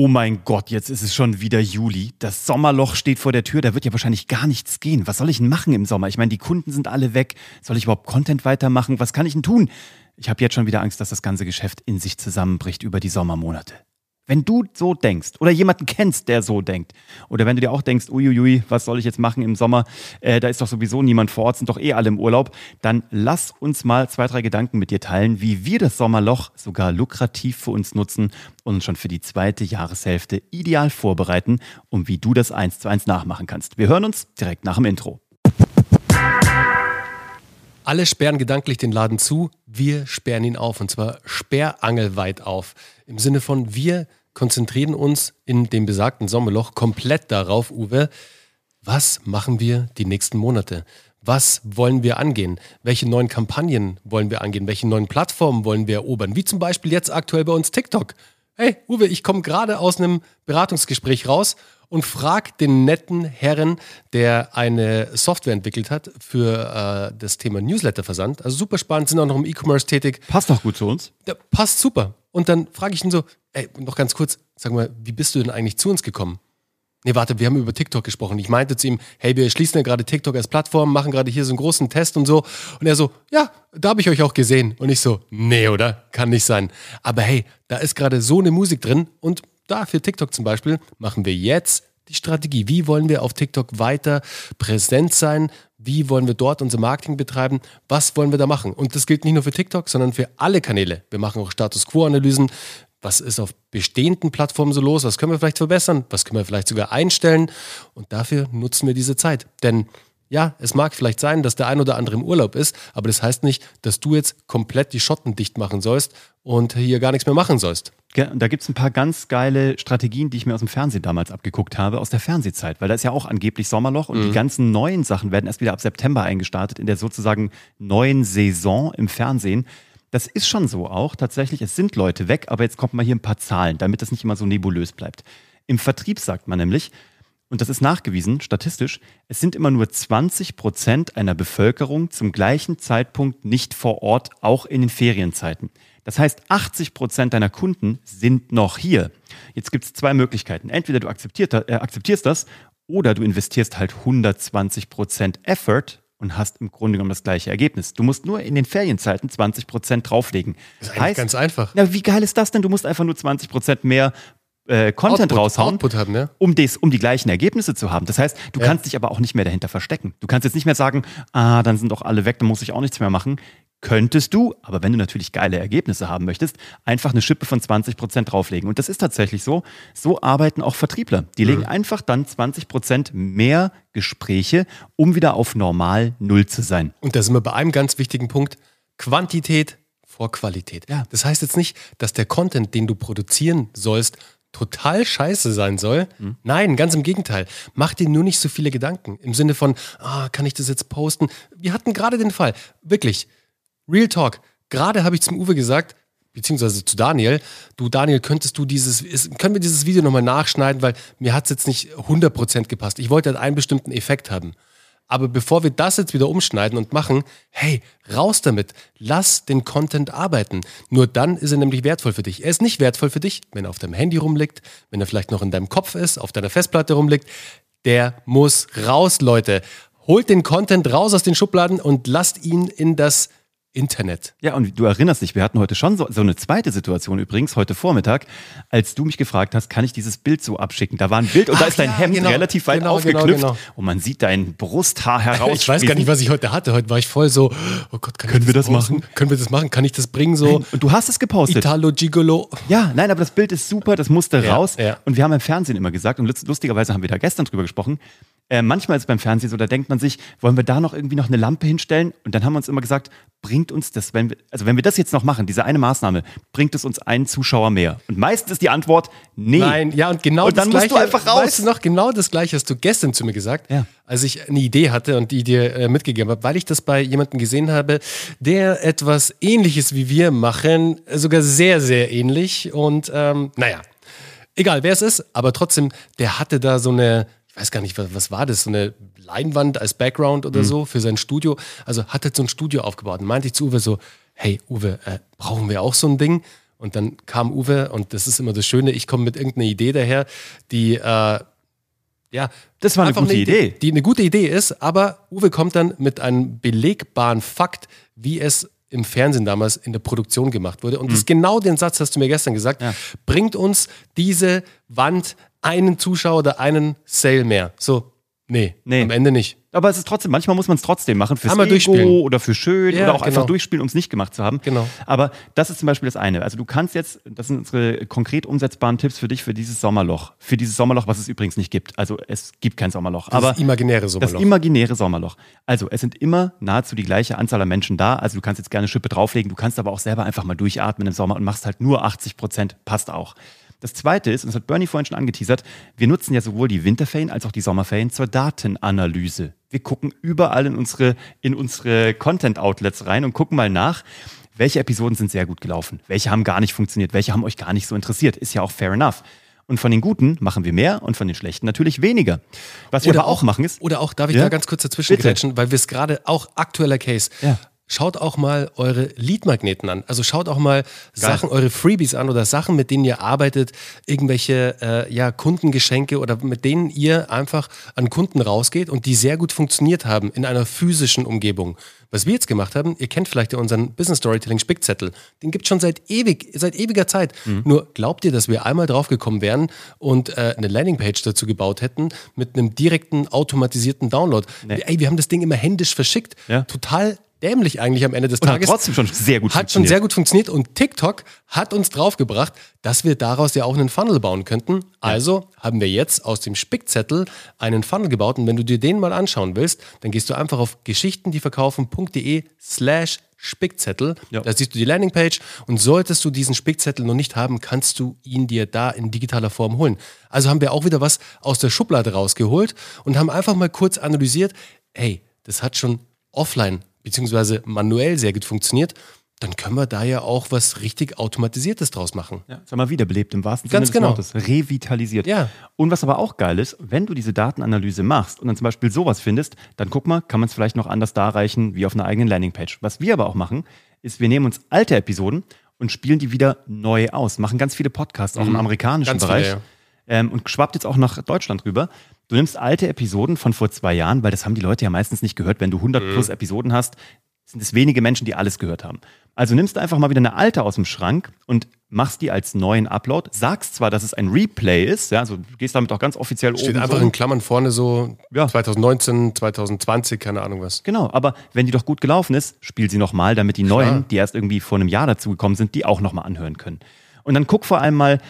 Oh mein Gott, jetzt ist es schon wieder Juli. Das Sommerloch steht vor der Tür, da wird ja wahrscheinlich gar nichts gehen. Was soll ich denn machen im Sommer? Ich meine, die Kunden sind alle weg. Soll ich überhaupt Content weitermachen? Was kann ich denn tun? Ich habe jetzt schon wieder Angst, dass das ganze Geschäft in sich zusammenbricht über die Sommermonate. Wenn du so denkst oder jemanden kennst, der so denkt, oder wenn du dir auch denkst, uiuiui, was soll ich jetzt machen im Sommer, äh, da ist doch sowieso niemand vor Ort, sind doch eh alle im Urlaub, dann lass uns mal zwei, drei Gedanken mit dir teilen, wie wir das Sommerloch sogar lukrativ für uns nutzen und uns schon für die zweite Jahreshälfte ideal vorbereiten und wie du das eins zu eins nachmachen kannst. Wir hören uns direkt nach dem Intro. Alle sperren gedanklich den Laden zu, wir sperren ihn auf und zwar sperrangelweit auf. Im Sinne von wir konzentrieren uns in dem besagten Sommerloch komplett darauf, Uwe, was machen wir die nächsten Monate? Was wollen wir angehen? Welche neuen Kampagnen wollen wir angehen? Welche neuen Plattformen wollen wir erobern? Wie zum Beispiel jetzt aktuell bei uns TikTok. Hey, Uwe, ich komme gerade aus einem Beratungsgespräch raus und frag den netten Herren, der eine Software entwickelt hat für äh, das Thema Newsletterversand. Also super spannend, sind auch noch im E-Commerce tätig. Passt doch gut zu uns. Ja, passt super. Und dann frage ich ihn so, ey, noch ganz kurz, sag mal, wie bist du denn eigentlich zu uns gekommen? Nee, warte, wir haben über TikTok gesprochen. Ich meinte zu ihm, hey, wir schließen ja gerade TikTok als Plattform, machen gerade hier so einen großen Test und so. Und er so, ja, da habe ich euch auch gesehen. Und ich so, nee, oder? Kann nicht sein. Aber hey, da ist gerade so eine Musik drin und da für TikTok zum Beispiel machen wir jetzt die Strategie. Wie wollen wir auf TikTok weiter präsent sein? Wie wollen wir dort unser Marketing betreiben? Was wollen wir da machen? Und das gilt nicht nur für TikTok, sondern für alle Kanäle. Wir machen auch Status Quo-Analysen. Was ist auf bestehenden Plattformen so los? Was können wir vielleicht verbessern? Was können wir vielleicht sogar einstellen? Und dafür nutzen wir diese Zeit. Denn ja, es mag vielleicht sein, dass der ein oder andere im Urlaub ist, aber das heißt nicht, dass du jetzt komplett die Schotten dicht machen sollst und hier gar nichts mehr machen sollst. Da gibt es ein paar ganz geile Strategien, die ich mir aus dem Fernsehen damals abgeguckt habe, aus der Fernsehzeit, weil da ist ja auch angeblich Sommerloch und mhm. die ganzen neuen Sachen werden erst wieder ab September eingestartet, in der sozusagen neuen Saison im Fernsehen. Das ist schon so auch tatsächlich. Es sind Leute weg, aber jetzt kommt mal hier ein paar Zahlen, damit das nicht immer so nebulös bleibt. Im Vertrieb sagt man nämlich, und das ist nachgewiesen, statistisch, es sind immer nur 20 Prozent einer Bevölkerung zum gleichen Zeitpunkt nicht vor Ort, auch in den Ferienzeiten. Das heißt, 80 Prozent deiner Kunden sind noch hier. Jetzt gibt es zwei Möglichkeiten. Entweder du akzeptierst, äh, akzeptierst das oder du investierst halt 120 Prozent Effort und hast im Grunde genommen das gleiche Ergebnis. Du musst nur in den Ferienzeiten 20 Prozent drauflegen. Das ist eigentlich heißt, ganz einfach. Na, wie geil ist das denn? Du musst einfach nur 20 Prozent mehr äh, Content Output, raushauen, Output haben, ja? um, des, um die gleichen Ergebnisse zu haben. Das heißt, du ja. kannst dich aber auch nicht mehr dahinter verstecken. Du kannst jetzt nicht mehr sagen, ah, dann sind doch alle weg, dann muss ich auch nichts mehr machen. Könntest du, aber wenn du natürlich geile Ergebnisse haben möchtest, einfach eine Schippe von 20% drauflegen. Und das ist tatsächlich so. So arbeiten auch Vertriebler. Die legen mhm. einfach dann 20% mehr Gespräche, um wieder auf normal Null zu sein. Und da sind wir bei einem ganz wichtigen Punkt. Quantität vor Qualität. Ja. Das heißt jetzt nicht, dass der Content, den du produzieren sollst, total scheiße sein soll. Mhm. Nein, ganz im Gegenteil. Mach dir nur nicht so viele Gedanken. Im Sinne von, ah, kann ich das jetzt posten? Wir hatten gerade den Fall, wirklich, Real Talk. Gerade habe ich zum Uwe gesagt, beziehungsweise zu Daniel, du Daniel, könntest du dieses, können wir dieses Video nochmal nachschneiden, weil mir hat es jetzt nicht 100% gepasst. Ich wollte halt einen bestimmten Effekt haben. Aber bevor wir das jetzt wieder umschneiden und machen, hey, raus damit, lass den Content arbeiten. Nur dann ist er nämlich wertvoll für dich. Er ist nicht wertvoll für dich, wenn er auf deinem Handy rumliegt, wenn er vielleicht noch in deinem Kopf ist, auf deiner Festplatte rumliegt. Der muss raus, Leute. Holt den Content raus aus den Schubladen und lasst ihn in das Internet. Ja, und du erinnerst dich, wir hatten heute schon so, so, eine zweite Situation übrigens, heute Vormittag, als du mich gefragt hast, kann ich dieses Bild so abschicken? Da war ein Bild und Ach, da ist dein ja, Hemd genau, relativ weit genau, genau aufgeknüpft genau, und man sieht dein Brusthaar heraus. Ich weiß gar nicht, was ich heute hatte. Heute war ich voll so, oh Gott, können wir das, das machen? Können wir das machen? Kann ich das bringen? So nein, und du hast es gepostet. Italo Gigolo. Ja, nein, aber das Bild ist super, das musste ja, raus. Ja. Und wir haben im Fernsehen immer gesagt, und lustigerweise haben wir da gestern drüber gesprochen, äh, manchmal ist es beim Fernsehen so, da denkt man sich, wollen wir da noch irgendwie noch eine Lampe hinstellen? Und dann haben wir uns immer gesagt, bringt uns das, wenn wir, also wenn wir das jetzt noch machen, diese eine Maßnahme, bringt es uns einen Zuschauer mehr? Und meistens ist die Antwort, nee. Nein, ja, und genau und dann das musst Gleiche, du einfach raus. Weißt du noch, genau das Gleiche hast du gestern zu mir gesagt, ja. als ich eine Idee hatte und die dir äh, mitgegeben habe, weil ich das bei jemandem gesehen habe, der etwas ähnliches wie wir machen, sogar sehr, sehr ähnlich. Und ähm, naja, egal wer es ist, aber trotzdem, der hatte da so eine weiß gar nicht, was, was war das, so eine Leinwand als Background oder mhm. so für sein Studio. Also hat er so ein Studio aufgebaut und meinte ich zu Uwe so, hey Uwe, äh, brauchen wir auch so ein Ding? Und dann kam Uwe und das ist immer das Schöne, ich komme mit irgendeiner Idee daher, die äh, ja, das war eine gute eine, Idee. Die, die eine gute Idee ist, aber Uwe kommt dann mit einem belegbaren Fakt, wie es im Fernsehen damals in der Produktion gemacht wurde. Und mhm. das genau den Satz hast du mir gestern gesagt. Ja. Bringt uns diese Wand einen Zuschauer oder einen Sale mehr? So, nee, nee. am Ende nicht. Aber es ist trotzdem, manchmal muss man es trotzdem machen, fürs Einmal Ego oder für schön ja, oder auch genau. einfach durchspielen, um es nicht gemacht zu haben. Genau. Aber das ist zum Beispiel das eine. Also du kannst jetzt, das sind unsere konkret umsetzbaren Tipps für dich für dieses Sommerloch. Für dieses Sommerloch, was es übrigens nicht gibt. Also es gibt kein Sommerloch. Das aber imaginäre Sommerloch. Das imaginäre Sommerloch. Also es sind immer nahezu die gleiche Anzahl an Menschen da. Also du kannst jetzt gerne Schippe drauflegen, du kannst aber auch selber einfach mal durchatmen im Sommer und machst halt nur 80 Prozent, passt auch. Das zweite ist, und das hat Bernie vorhin schon angeteasert, wir nutzen ja sowohl die Winterferien als auch die Sommerferien zur Datenanalyse. Wir gucken überall in unsere, in unsere Content-Outlets rein und gucken mal nach, welche Episoden sind sehr gut gelaufen, welche haben gar nicht funktioniert, welche haben euch gar nicht so interessiert. Ist ja auch fair enough. Und von den Guten machen wir mehr und von den Schlechten natürlich weniger. Was wir oder aber auch, machen ist. Oder auch, darf ich ja? da ganz kurz dazwischen grätschen, weil wir es gerade auch aktueller Case. Ja schaut auch mal eure Leadmagneten an. Also schaut auch mal Geil. Sachen, eure Freebies an oder Sachen, mit denen ihr arbeitet, irgendwelche äh, ja, Kundengeschenke oder mit denen ihr einfach an Kunden rausgeht und die sehr gut funktioniert haben in einer physischen Umgebung. Was wir jetzt gemacht haben, ihr kennt vielleicht ja unseren Business Storytelling Spickzettel. Den gibt es schon seit ewig, seit ewiger Zeit. Mhm. Nur glaubt ihr, dass wir einmal draufgekommen wären und äh, eine Landingpage dazu gebaut hätten mit einem direkten automatisierten Download? Nee. Ey, wir haben das Ding immer händisch verschickt. Ja. Total dämlich eigentlich am Ende des und Tages. Hat trotzdem schon sehr gut Hat schon sehr gut funktioniert und TikTok hat uns draufgebracht, dass wir daraus ja auch einen Funnel bauen könnten. Also haben wir jetzt aus dem Spickzettel einen Funnel gebaut und wenn du dir den mal anschauen willst, dann gehst du einfach auf geschichtendieverkaufen.de slash Spickzettel. Ja. Da siehst du die Landingpage und solltest du diesen Spickzettel noch nicht haben, kannst du ihn dir da in digitaler Form holen. Also haben wir auch wieder was aus der Schublade rausgeholt und haben einfach mal kurz analysiert, hey, das hat schon offline beziehungsweise manuell sehr gut funktioniert, dann können wir da ja auch was richtig Automatisiertes draus machen. Ja, sag mal wiederbelebt im wahrsten Ganz Sinne genau. des Wortes. Revitalisiert. Ja. Und was aber auch geil ist, wenn du diese Datenanalyse machst und dann zum Beispiel sowas findest, dann guck mal, kann man es vielleicht noch anders darreichen wie auf einer eigenen Landingpage. Was wir aber auch machen, ist, wir nehmen uns alte Episoden und spielen die wieder neu aus. Machen ganz viele Podcasts, auch mhm. im amerikanischen Ganz Bereich. Viele, ja. ähm, und schwappt jetzt auch nach Deutschland rüber. Du nimmst alte Episoden von vor zwei Jahren, weil das haben die Leute ja meistens nicht gehört. Wenn du 100 mhm. plus Episoden hast, sind es wenige Menschen, die alles gehört haben. Also nimmst du einfach mal wieder eine alte aus dem Schrank und machst die als neuen Upload. Sagst zwar, dass es ein Replay ist, ja, also du gehst damit auch ganz offiziell Steht oben. Steht einfach so. in Klammern vorne so ja. 2019, 2020, keine Ahnung was. Genau, aber wenn die doch gut gelaufen ist, spiel sie nochmal, damit die Klar. neuen, die erst irgendwie vor einem Jahr dazugekommen sind, die auch nochmal anhören können. Und dann guck vor allem mal,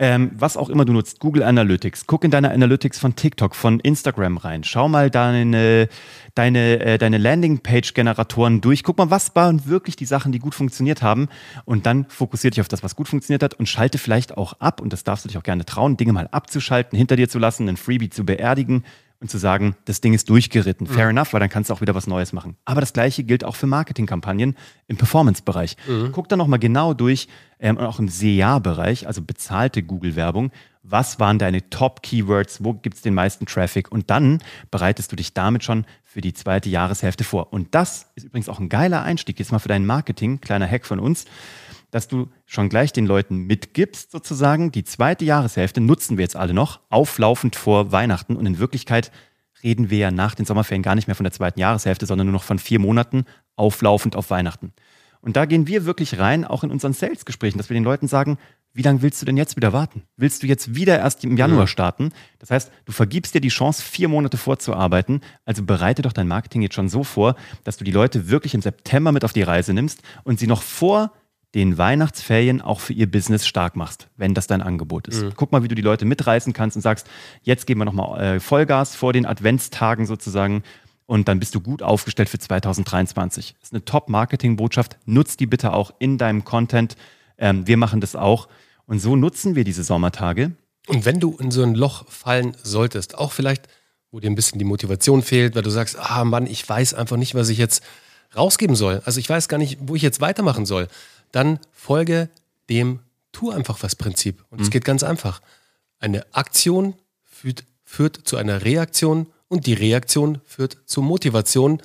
ähm, was auch immer du nutzt, Google Analytics, guck in deine Analytics von TikTok, von Instagram rein, schau mal deine, deine, äh, deine Landingpage-Generatoren durch, guck mal, was waren wirklich die Sachen, die gut funktioniert haben. Und dann fokussier dich auf das, was gut funktioniert hat. Und schalte vielleicht auch ab und das darfst du dich auch gerne trauen, Dinge mal abzuschalten, hinter dir zu lassen, einen Freebie zu beerdigen und zu sagen, das Ding ist durchgeritten. Fair mhm. enough, weil dann kannst du auch wieder was Neues machen. Aber das gleiche gilt auch für Marketingkampagnen im Performance-Bereich. Mhm. Guck da nochmal genau durch, ähm, auch im SEA-Bereich, also bezahlte Google-Werbung, was waren deine Top-Keywords, wo gibt es den meisten Traffic und dann bereitest du dich damit schon für die zweite Jahreshälfte vor. Und das ist übrigens auch ein geiler Einstieg, jetzt mal für dein Marketing, kleiner Hack von uns dass du schon gleich den Leuten mitgibst, sozusagen, die zweite Jahreshälfte nutzen wir jetzt alle noch, auflaufend vor Weihnachten. Und in Wirklichkeit reden wir ja nach den Sommerferien gar nicht mehr von der zweiten Jahreshälfte, sondern nur noch von vier Monaten auflaufend auf Weihnachten. Und da gehen wir wirklich rein, auch in unseren Sales-Gesprächen, dass wir den Leuten sagen, wie lange willst du denn jetzt wieder warten? Willst du jetzt wieder erst im Januar starten? Das heißt, du vergibst dir die Chance, vier Monate vorzuarbeiten. Also bereite doch dein Marketing jetzt schon so vor, dass du die Leute wirklich im September mit auf die Reise nimmst und sie noch vor den Weihnachtsferien auch für ihr Business stark machst, wenn das dein Angebot ist. Mhm. Guck mal, wie du die Leute mitreißen kannst und sagst, jetzt geben wir nochmal äh, Vollgas vor den Adventstagen sozusagen und dann bist du gut aufgestellt für 2023. Das ist eine Top-Marketing-Botschaft. Nutz die bitte auch in deinem Content. Ähm, wir machen das auch. Und so nutzen wir diese Sommertage. Und wenn du in so ein Loch fallen solltest, auch vielleicht, wo dir ein bisschen die Motivation fehlt, weil du sagst, ah Mann, ich weiß einfach nicht, was ich jetzt rausgeben soll. Also ich weiß gar nicht, wo ich jetzt weitermachen soll dann folge dem Tu einfach was Prinzip. Und es mhm. geht ganz einfach. Eine Aktion führt, führt zu einer Reaktion und die Reaktion führt zur Motivation.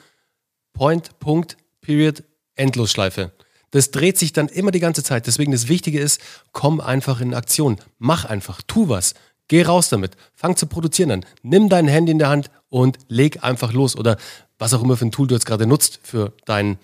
Point, Punkt, Period, Endlosschleife. Das dreht sich dann immer die ganze Zeit. Deswegen das Wichtige ist, komm einfach in Aktion. Mach einfach, tu was. Geh raus damit. Fang zu produzieren an. Nimm dein Handy in der Hand und leg einfach los. Oder was auch immer für ein Tool du jetzt gerade nutzt für deinen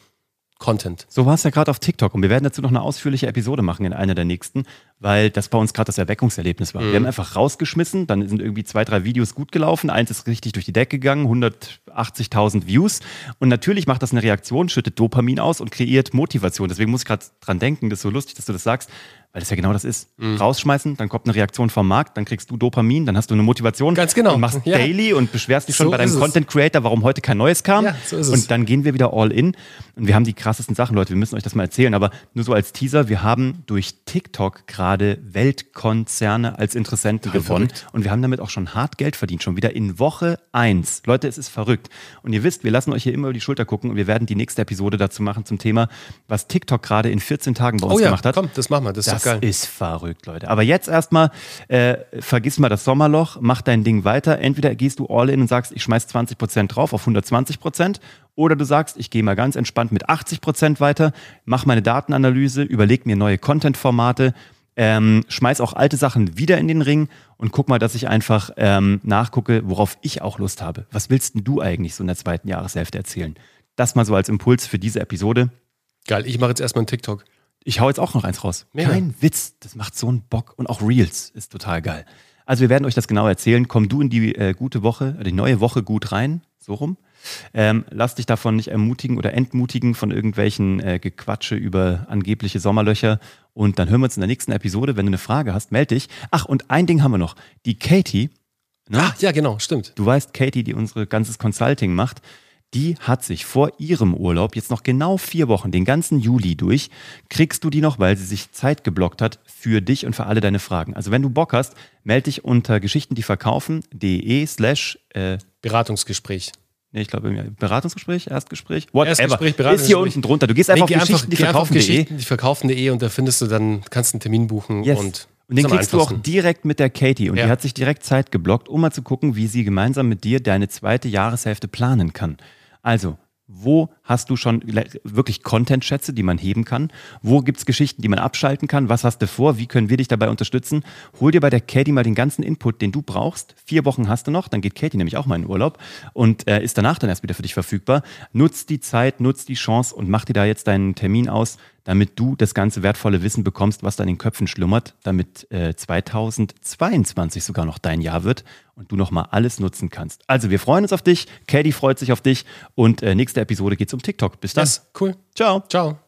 Content. So war es ja gerade auf TikTok und wir werden dazu noch eine ausführliche Episode machen in einer der nächsten, weil das bei uns gerade das Erweckungserlebnis war. Mhm. Wir haben einfach rausgeschmissen, dann sind irgendwie zwei, drei Videos gut gelaufen, eins ist richtig durch die Decke gegangen, 180.000 Views und natürlich macht das eine Reaktion, schüttet Dopamin aus und kreiert Motivation. Deswegen muss ich gerade dran denken, das ist so lustig, dass du das sagst, weil das ja genau das ist. Mhm. Rausschmeißen, dann kommt eine Reaktion vom Markt, dann kriegst du Dopamin, dann hast du eine Motivation. Ganz genau. Und machst ja. Daily und beschwerst dich schon so bei deinem Content Creator, warum heute kein neues kam. Ja, so ist es. Und dann gehen wir wieder all in. Und wir haben die krassesten Sachen, Leute. Wir müssen euch das mal erzählen. Aber nur so als Teaser, wir haben durch TikTok gerade Weltkonzerne als Interessenten Total gewonnen. Verrückt. Und wir haben damit auch schon hart Geld verdient, schon wieder in Woche eins. Leute, es ist verrückt. Und ihr wisst, wir lassen euch hier immer über die Schulter gucken und wir werden die nächste Episode dazu machen zum Thema, was TikTok gerade in 14 Tagen bei uns oh ja, gemacht hat. Komm, das machen wir. Das, das ist, ist verrückt Leute. Aber jetzt erstmal, äh, vergiss mal das Sommerloch, mach dein Ding weiter. Entweder gehst du all in und sagst, ich schmeiß 20% drauf auf 120%, oder du sagst, ich gehe mal ganz entspannt mit 80% weiter, mach meine Datenanalyse, überleg mir neue Content-Formate, ähm, schmeiß auch alte Sachen wieder in den Ring und guck mal, dass ich einfach ähm, nachgucke, worauf ich auch Lust habe. Was willst denn du eigentlich so in der zweiten Jahreshälfte erzählen? Das mal so als Impuls für diese Episode. Geil, ich mache jetzt erstmal einen TikTok. Ich hau jetzt auch noch eins raus. Mega. Kein Witz, das macht so einen Bock. Und auch Reels ist total geil. Also wir werden euch das genau erzählen. Komm du in die äh, gute Woche, die neue Woche gut rein, so rum. Ähm, lass dich davon nicht ermutigen oder entmutigen von irgendwelchen äh, Gequatsche über angebliche Sommerlöcher. Und dann hören wir uns in der nächsten Episode. Wenn du eine Frage hast, melde dich. Ach, und ein Ding haben wir noch. Die Katie. Ne? Ah, ja, genau, stimmt. Du weißt, Katie, die unsere ganzes Consulting macht, die hat sich vor ihrem Urlaub jetzt noch genau vier Wochen, den ganzen Juli durch, kriegst du die noch, weil sie sich Zeit geblockt hat für dich und für alle deine Fragen. Also wenn du Bock hast, melde dich unter geschichtendieverkaufen.de slash äh, Beratungsgespräch. Nee, ich glaube, Beratungsgespräch, Erstgespräch, whatever. Erstgespräch, Beratungsgespräch. Ist hier unten drunter. Du gehst einfach nee, auf geschichtendieverkaufen.de. Geschichtendieverkaufen.de und da findest du dann, kannst einen Termin buchen yes. und und den kriegst du auch direkt mit der Katie. Und ja. die hat sich direkt Zeit geblockt, um mal zu gucken, wie sie gemeinsam mit dir deine zweite Jahreshälfte planen kann. Also, wo hast du schon wirklich Content-Schätze, die man heben kann? Wo gibt es Geschichten, die man abschalten kann? Was hast du vor? Wie können wir dich dabei unterstützen? Hol dir bei der Katie mal den ganzen Input, den du brauchst. Vier Wochen hast du noch, dann geht Katie nämlich auch mal in Urlaub und äh, ist danach dann erst wieder für dich verfügbar. Nutz die Zeit, nutz die Chance und mach dir da jetzt deinen Termin aus damit du das ganze wertvolle Wissen bekommst, was da in den Köpfen schlummert, damit äh, 2022 sogar noch dein Jahr wird und du nochmal alles nutzen kannst. Also wir freuen uns auf dich, Katie freut sich auf dich und äh, nächste Episode geht's um TikTok. Bis dann. Yes, cool. Ciao. Ciao.